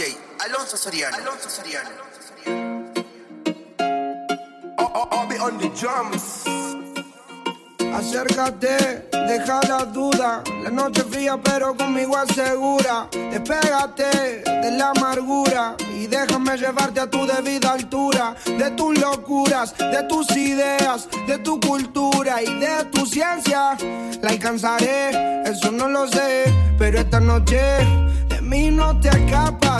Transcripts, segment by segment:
DJ Alonso Soriano. Alonso Soriano. Oh, oh, oh, be on the drums. Acércate, deja la duda. La noche fría, pero conmigo asegura. Despégate de la amargura y déjame llevarte a tu debida altura. De tus locuras, de tus ideas, de tu cultura y de tu ciencia. La alcanzaré, eso no lo sé. Pero esta noche de mí no te escapas.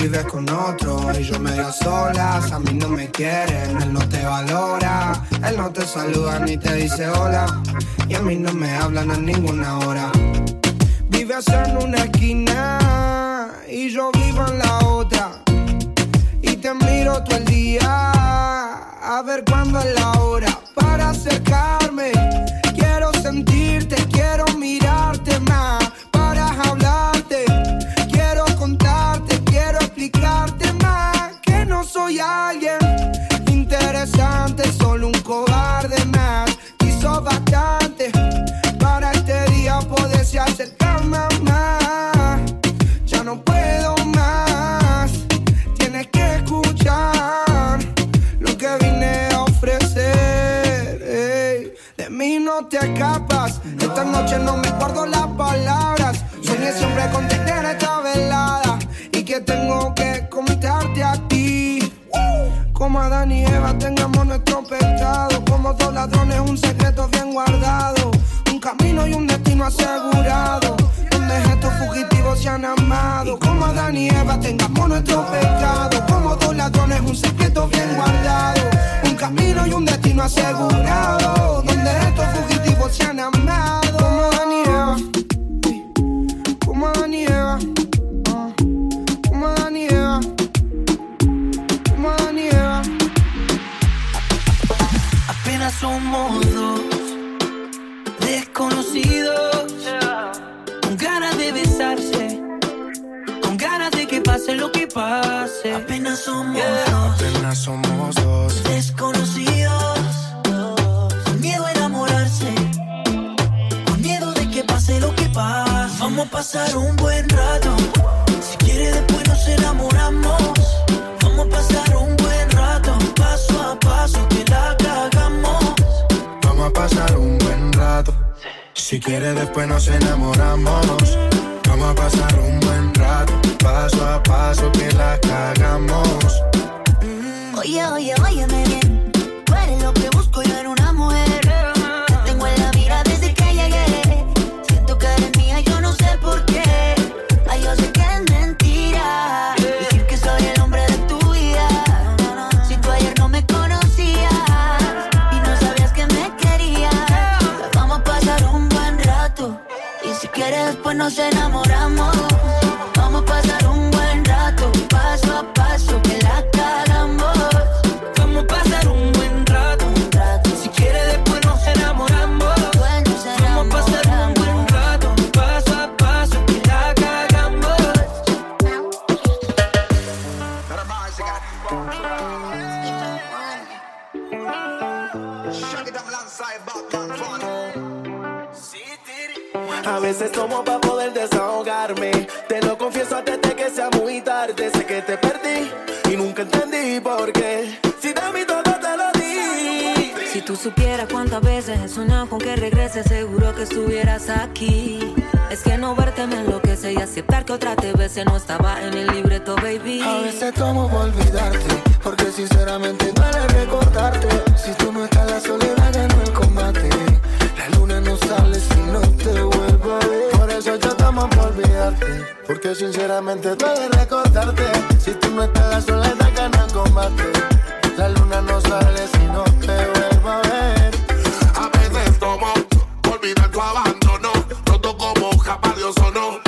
Vives con otro y yo medio solas. A mí no me quieren, él no te valora. Él no te saluda ni te dice hola. Y a mí no me hablan a ninguna hora. Vives en una esquina y yo vivo en la otra. Y te miro todo el día a ver cuándo es la hora para acercarme. Quiero sentirte, quiero mirarte más para hablarte. Quiero contarte, quiero explicarte más que no soy alguien interesante, solo un cobarde más. Hizo bastante para este día poderse acercarme más. Ya no puedo más, tienes que escuchar lo que vine a ofrecer. ey. De mí no te escapas, esta noche no me guardo las palabras. Soñé siempre con tener tengamos nuestro pecado. Como dos ladrones, un secreto bien guardado. Un camino y un destino asegurado. Si quiere después nos enamoramos. Vamos a pasar un buen rato. Paso a paso que la cagamos. Oye, oye, óyeme bien. Tú eres lo que busco yo en una después A veces tomo para poder desahogarme. Te lo confieso antes de que sea muy tarde. Sé que te perdí y nunca entendí por qué. Si de mí todo te lo di. Si tú supieras cuántas veces he soñado con que regreses, seguro que estuvieras aquí. Es que no verte me enloquece y aceptar que otra te bese no estaba en el libreto, baby. A veces tomo por olvidarte, porque sinceramente duele recordarte. Si tú no estás, la soledad ganó el combate. La luna no sale si no te vuelvo a ver. Por eso yo tomo por olvidarte. Porque sinceramente de recordarte. Si tú no estás, la soledad gana combate. La luna no sale si no te vuelvo a ver. A veces tomo por olvidar tu abandono. Roto como capa de no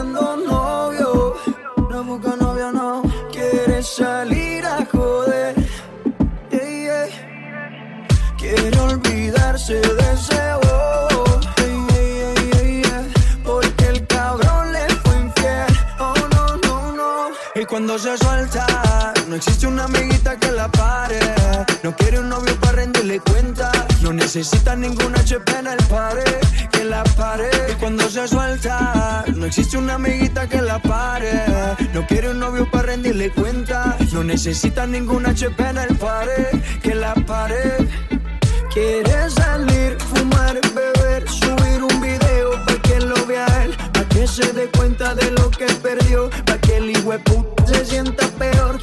Y Cuando se suelta, no existe una amiguita que la pare. No quiere un novio para rendirle cuenta. No necesita ninguna HP en el pare, que la pare. Y cuando se suelta, no existe una amiguita que la pare. No quiere un novio para rendirle cuenta. No necesita ninguna HP en el pare, que la pare. Quieres salir, fumar, beber, subir un video pa' que lo vea él, pa' que se dé cuenta de lo que perdió, pa' que el hijo se sienta peor.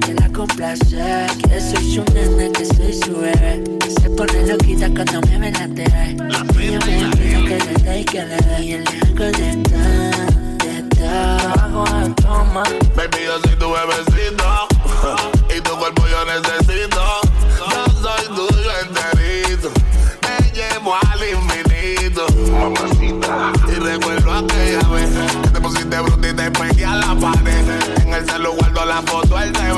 Que la complace. Que soy su nena, que soy su bebé. Se pone loquita cuando me ve la TV. Ella me pide que le dé y que le dé. Y le hago de todo, de todo. Hago de toma. Baby, yo soy tu bebecito y tu cuerpo yo necesito. Yo soy tuyo enterito, te llevo al infinito. Mamacita. Y recuerdo aquella vez que te pusiste bruta y te pegué a la pared. El celular guardo la foto, vende. Y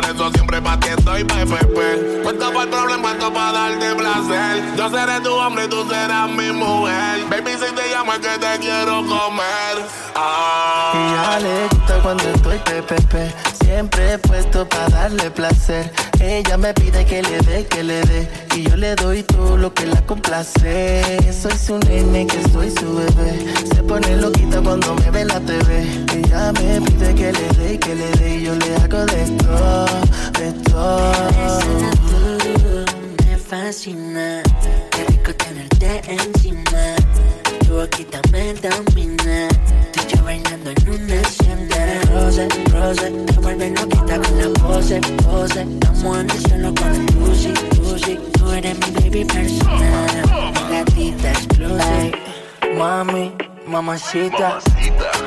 por eso siempre pa' ti estoy pepepe. Puesto para el problema, esto para darte placer. Yo seré tu hombre y tú serás mi mujer. Baby, si te llamo es que te quiero comer. Ah. Y ya le gusta cuando estoy pepepe, siempre puesto para darle placer. Ella me pide que le dé, que le dé, y yo le doy todo lo que la complace. Soy su nene, que soy su bebé. Se pone loquita cuando me ve la TV. Ella me pide que le dé, que le dé, y yo le hago de todo, de todo. Tú me fascina, qué rico tenerte encima. Tu boquita me domina, tú y yo bailando en una hacienda. Rose, rose, te vuelve loquita con la pose, pose. Estamos en el cielo con el Lucy, Lucy. Tú eres mi baby personal, mi gatita exclusive. Mami, mamacita,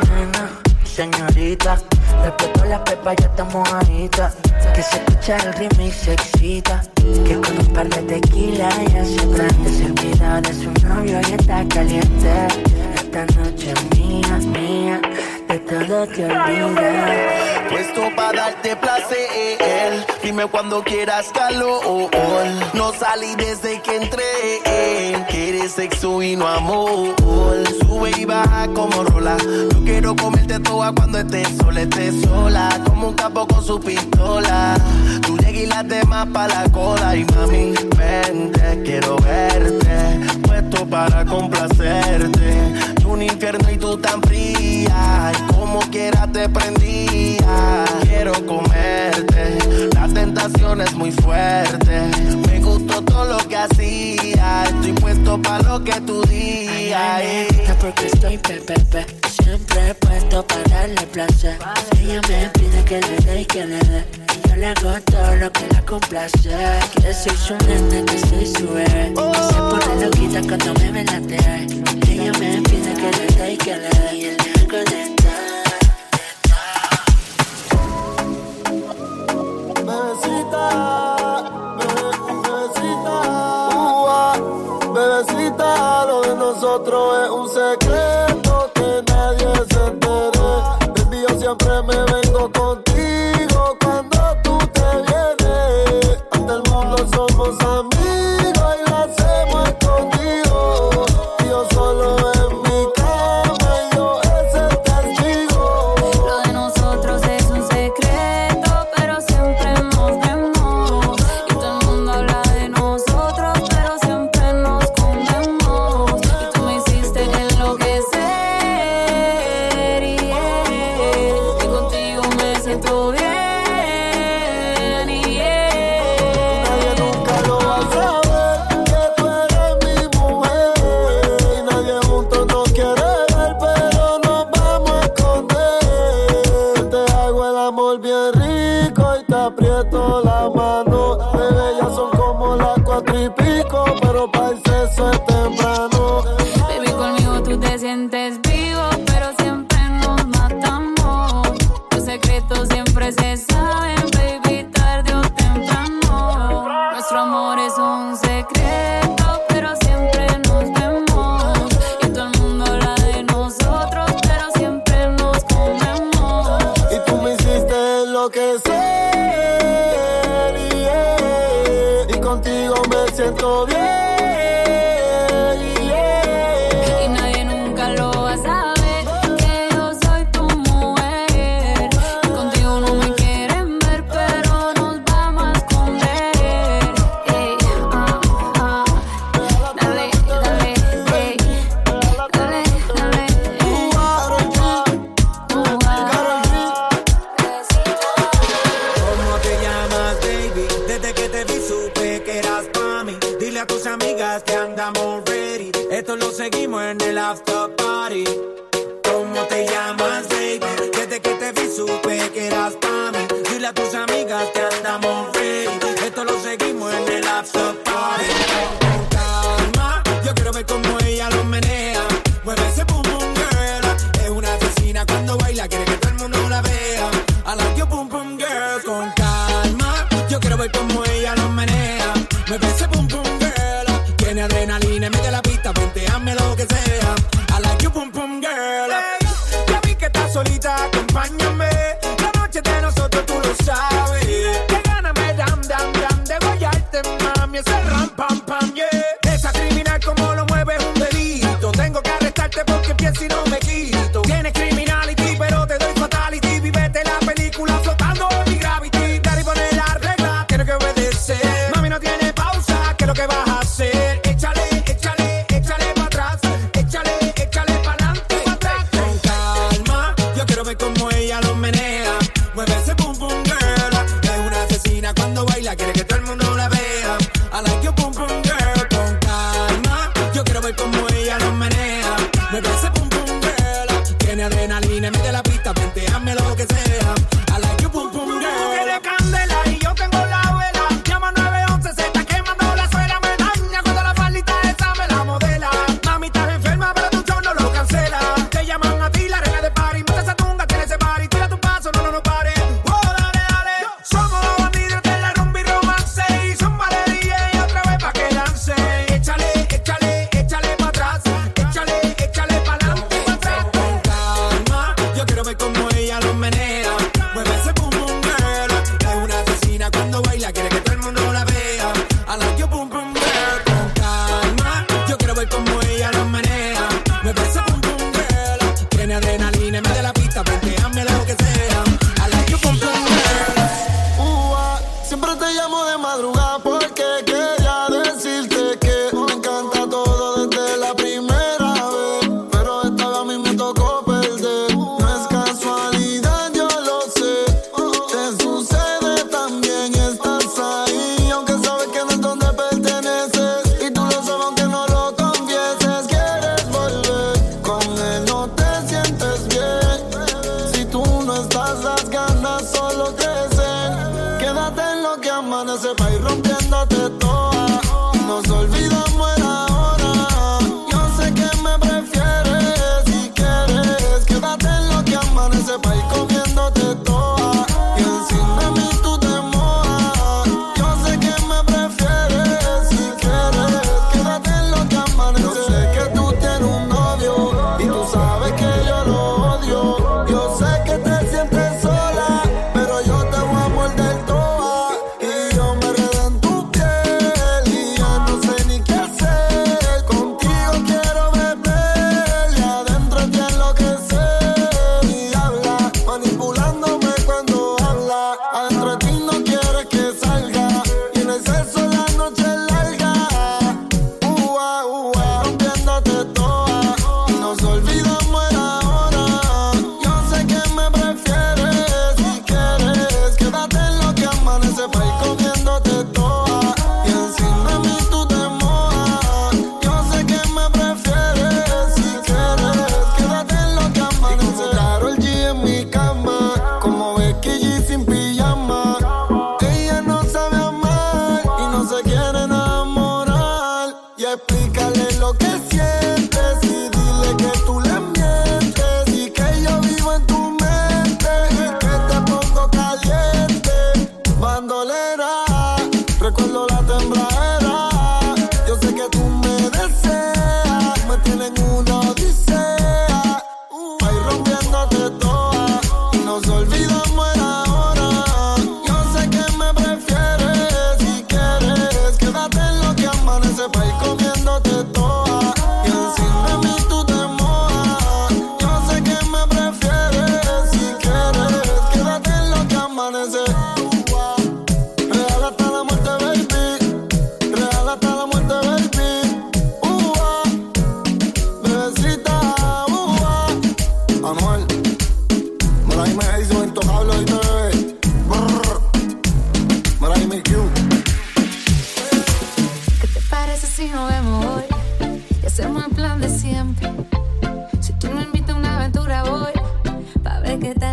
nena, señorita. Respeto la pepa, ya estamos mojadita. Que se escucha el remix, se excita. Que con un par de tequila ya se prende. Se olvida de su novio y está caliente. Esta noche es mía, mía. De todo te olvidas. Puesto para darte placer. Dime cuando quieras calor. No salí desde que entré. Quieres sexo y no amor. Sube y baja como rola. Yo quiero comerte toda cuando estés sola, estés sola. Como un capo con su pistola. Tú llegas y las demás pa' la cola. Y mami, vente, quiero verte. Puesto para complacerte. Un infierno y tú tan fría. Como quiera te prendía. Quiero comerte. La tentación es muy fuerte. Me gustó todo lo que hacía. Estoy puesto para lo que tú digas. Porque estoy pepepe, siempre puesto para darle placer. Ella me pide que le dé y que le dé. Yo le hago todo lo que la complace. Que soy su nena, que soy su bebé. Se pone loquita cuando me ve la. Ella me pide que le dé y que le dé. Nosotros es un secreto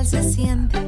se siente.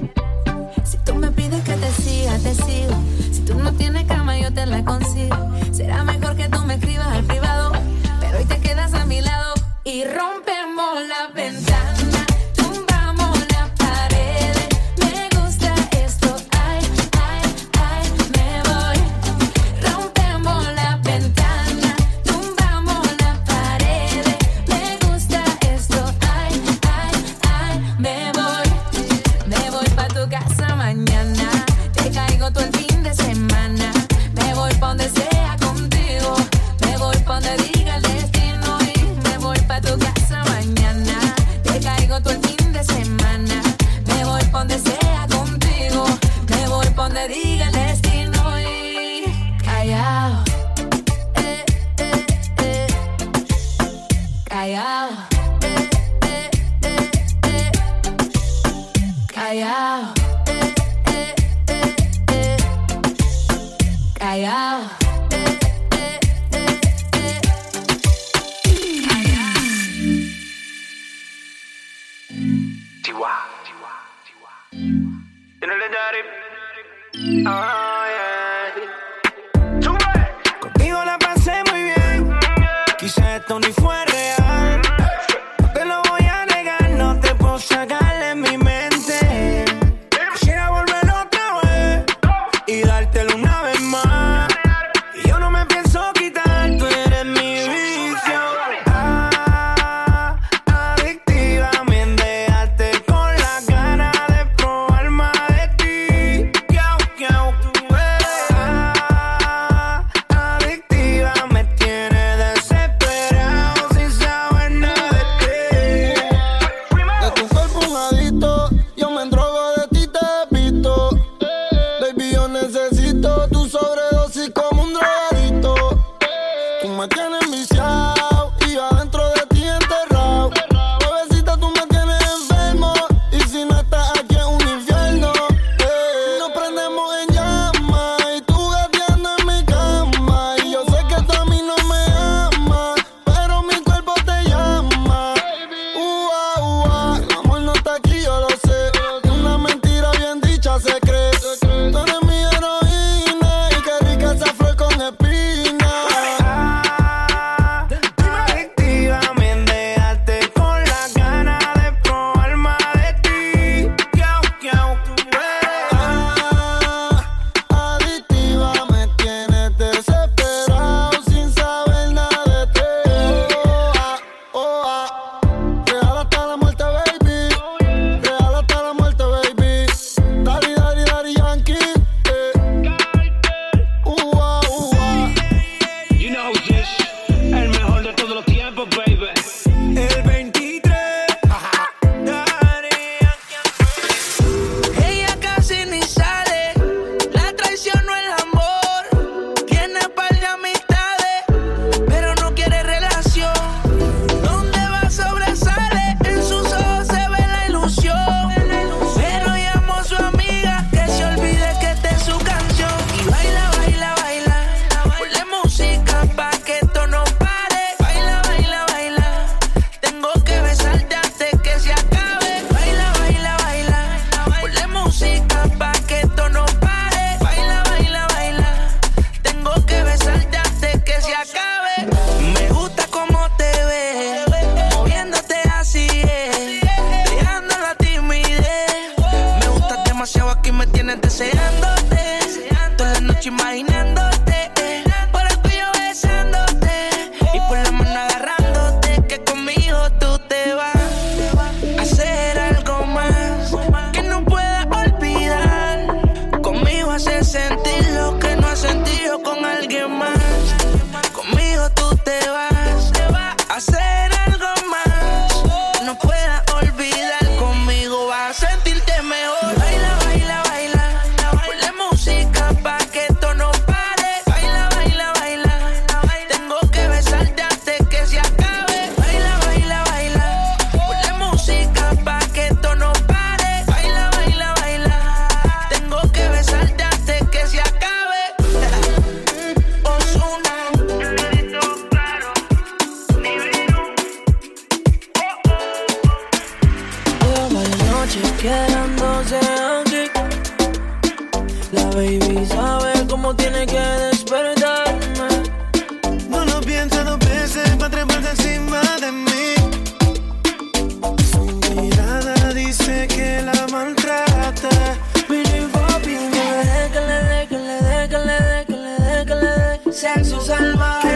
sexo salvaje.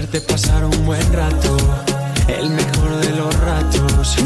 hacerte pasar un buen rato, el mejor de los ratos.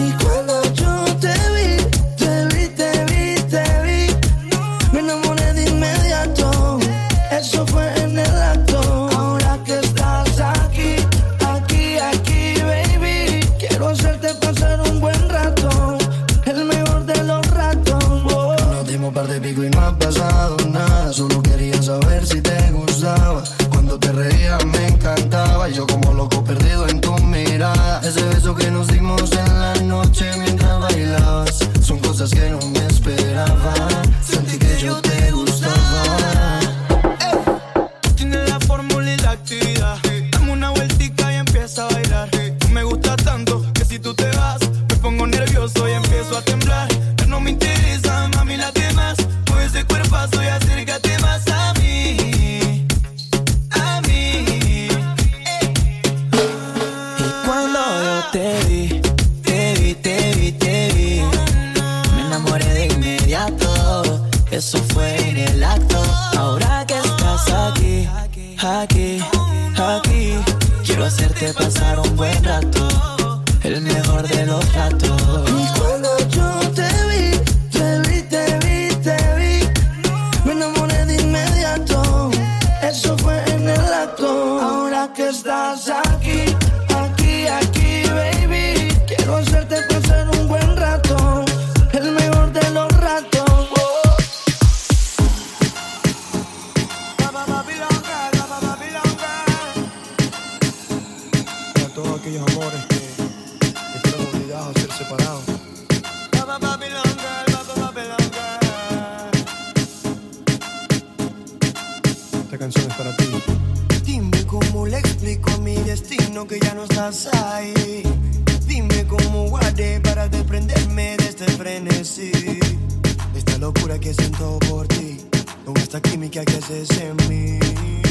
por ti, con esta química que haces en mí.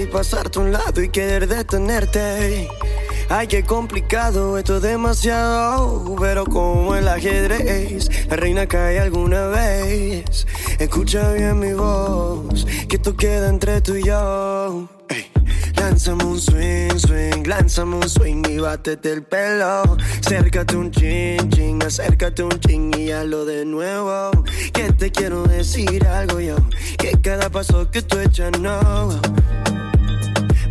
Y pasarte a un lado y querer detenerte. Ay, qué complicado, esto es demasiado, pero como el ajedrez, la reina cae alguna vez. Escucha bien mi voz, que esto queda entre tú y yo. Lánzame un swing, swing, lánzame un swing y bátete el pelo. Acércate un chin, chin, acércate un chin y hazlo de nuevo. Que te quiero decir algo yo, que cada paso que tú echas no.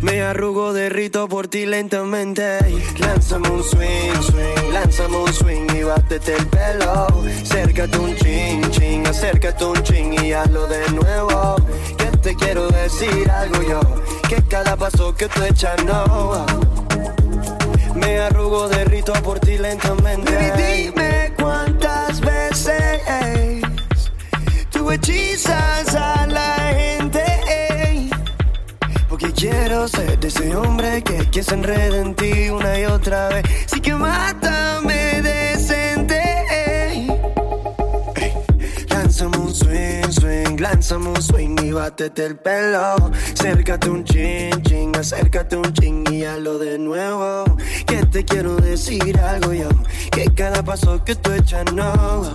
Me arrugo, derrito por ti lentamente. Lánzame un swing, swing, lánzame un swing y bátete el pelo. Acércate un chin, chin, acércate un chin y hazlo de nuevo. Que te quiero decir algo yo, que cada paso que tú echas no. Me arrugo, derrito por ti lentamente. Baby, dime cuántas veces tú hechizas a la quiero ser de ese hombre que, que se enreda en ti una y otra vez. Sí que mátame decente. ey. Lánzame un swing, swing, lánzame un swing y bátete el pelo. Acércate un chin, chin, acércate un chin y hazlo de nuevo. Que te quiero decir algo yo, que cada paso que tú echas no.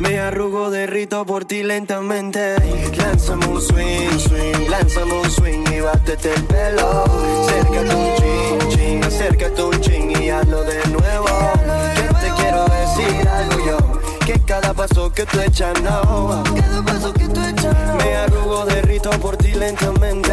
Me arrugo, derrito por ti lentamente. Lánzame un swing, swing, lánzame un swing y bátete el pelo. Acércate un chin, chin, acércate un chin y hazlo de nuevo. Que te quiero decir algo yo, que cada paso que tú echas no. Cada paso que tú echas Me arrugo, derrito por ti lentamente.